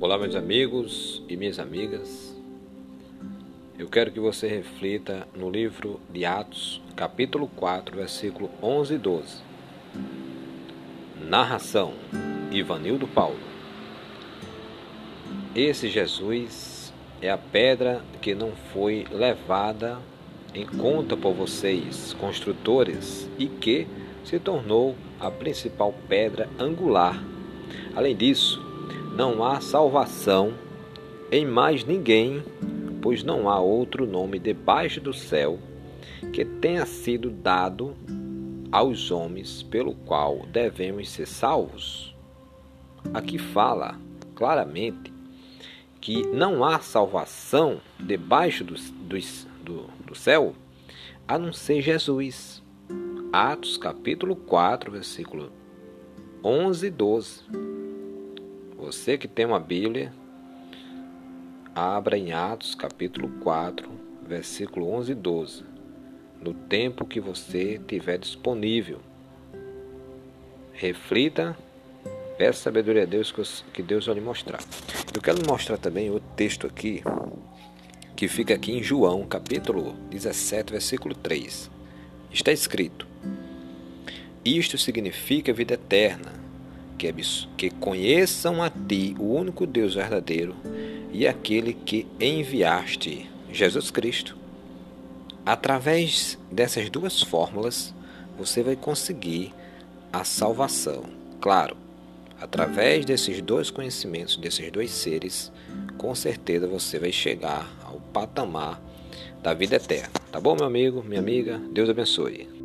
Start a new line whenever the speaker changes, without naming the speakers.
Olá, meus amigos e minhas amigas. Eu quero que você reflita no livro de Atos, capítulo 4, versículo 11 e 12. Narração: Ivanildo Paulo. Esse Jesus é a pedra que não foi levada em conta por vocês, construtores, e que se tornou a principal pedra angular. Além disso, não há salvação em mais ninguém, pois não há outro nome debaixo do céu que tenha sido dado aos homens pelo qual devemos ser salvos. Aqui fala claramente que não há salvação debaixo do, do, do, do céu a não ser Jesus. Atos capítulo 4, versículo 11 e 12. Você que tem uma Bíblia, abra em Atos capítulo 4, versículo 11 e 12, no tempo que você tiver disponível. Reflita, peça sabedoria a Deus que Deus vai lhe mostrar. Eu quero mostrar também o texto aqui, que fica aqui em João, capítulo 17, versículo 3. Está escrito: Isto significa vida eterna que, que conheçam a ti, o único Deus verdadeiro, e aquele que enviaste, Jesus Cristo. Através dessas duas fórmulas, você vai conseguir a salvação. Claro, através desses dois conhecimentos, desses dois seres, com certeza você vai chegar ao patamar da vida eterna. Tá bom, meu amigo, minha amiga? Deus abençoe.